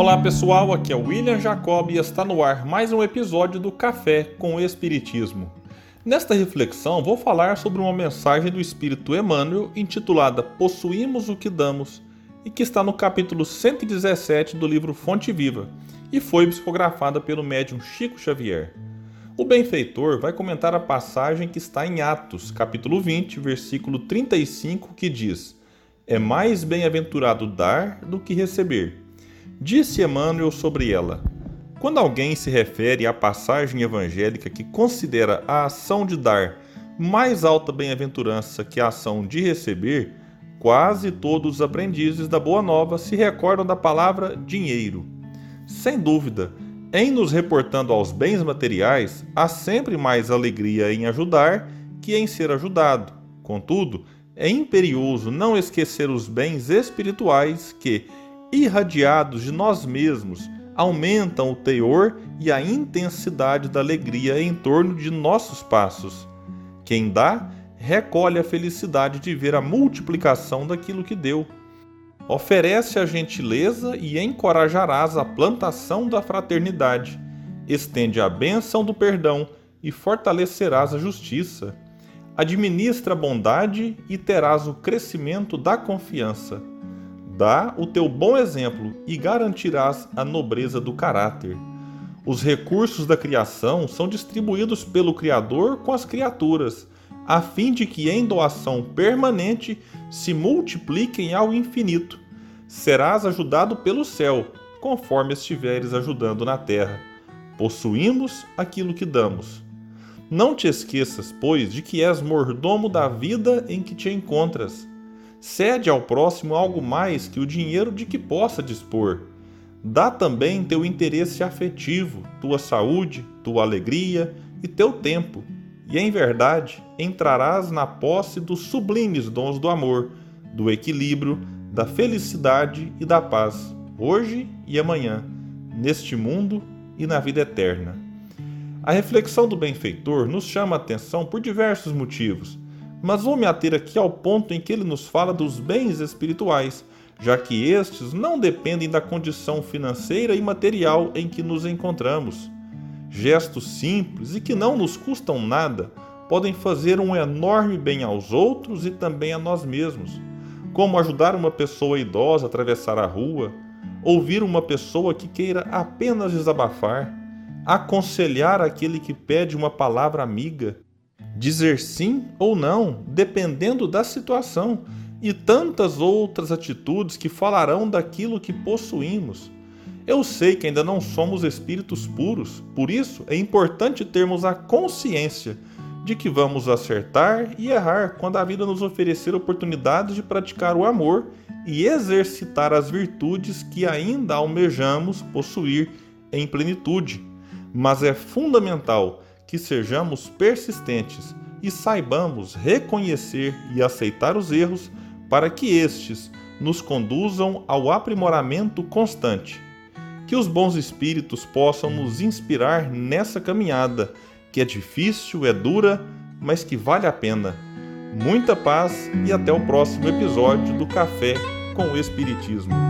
Olá pessoal, aqui é o William Jacob e está no ar mais um episódio do Café com o Espiritismo. Nesta reflexão vou falar sobre uma mensagem do Espírito Emmanuel intitulada Possuímos o que Damos e que está no capítulo 117 do livro Fonte Viva e foi psicografada pelo médium Chico Xavier. O benfeitor vai comentar a passagem que está em Atos, capítulo 20, versículo 35, que diz: É mais bem-aventurado dar do que receber. Disse Emmanuel sobre ela: Quando alguém se refere à passagem evangélica que considera a ação de dar mais alta bem-aventurança que a ação de receber, quase todos os aprendizes da Boa Nova se recordam da palavra dinheiro. Sem dúvida, em nos reportando aos bens materiais, há sempre mais alegria em ajudar que em ser ajudado. Contudo, é imperioso não esquecer os bens espirituais que, irradiados de nós mesmos, aumentam o teor e a intensidade da alegria em torno de nossos passos. Quem dá, recolhe a felicidade de ver a multiplicação daquilo que deu. Oferece a gentileza e encorajarás a plantação da fraternidade. Estende a bênção do perdão e fortalecerás a justiça. Administra a bondade e terás o crescimento da confiança. Dá o teu bom exemplo e garantirás a nobreza do caráter. Os recursos da criação são distribuídos pelo Criador com as criaturas, a fim de que em doação permanente se multipliquem ao infinito. Serás ajudado pelo céu, conforme estiveres ajudando na terra. Possuímos aquilo que damos. Não te esqueças, pois, de que és mordomo da vida em que te encontras Cede ao próximo algo mais que o dinheiro de que possa dispor. Dá também teu interesse afetivo, tua saúde, tua alegria e teu tempo, e em verdade entrarás na posse dos sublimes dons do amor, do equilíbrio, da felicidade e da paz, hoje e amanhã, neste mundo e na vida eterna. A reflexão do benfeitor nos chama a atenção por diversos motivos mas vou me ater aqui ao ponto em que ele nos fala dos bens espirituais, já que estes não dependem da condição financeira e material em que nos encontramos. Gestos simples e que não nos custam nada podem fazer um enorme bem aos outros e também a nós mesmos, como ajudar uma pessoa idosa a atravessar a rua, ouvir uma pessoa que queira apenas desabafar, aconselhar aquele que pede uma palavra amiga dizer sim ou não, dependendo da situação, e tantas outras atitudes que falarão daquilo que possuímos. Eu sei que ainda não somos espíritos puros, por isso é importante termos a consciência de que vamos acertar e errar quando a vida nos oferecer oportunidades de praticar o amor e exercitar as virtudes que ainda almejamos possuir em plenitude. Mas é fundamental que sejamos persistentes e saibamos reconhecer e aceitar os erros para que estes nos conduzam ao aprimoramento constante. Que os bons espíritos possam nos inspirar nessa caminhada, que é difícil, é dura, mas que vale a pena. Muita paz e até o próximo episódio do Café com o Espiritismo.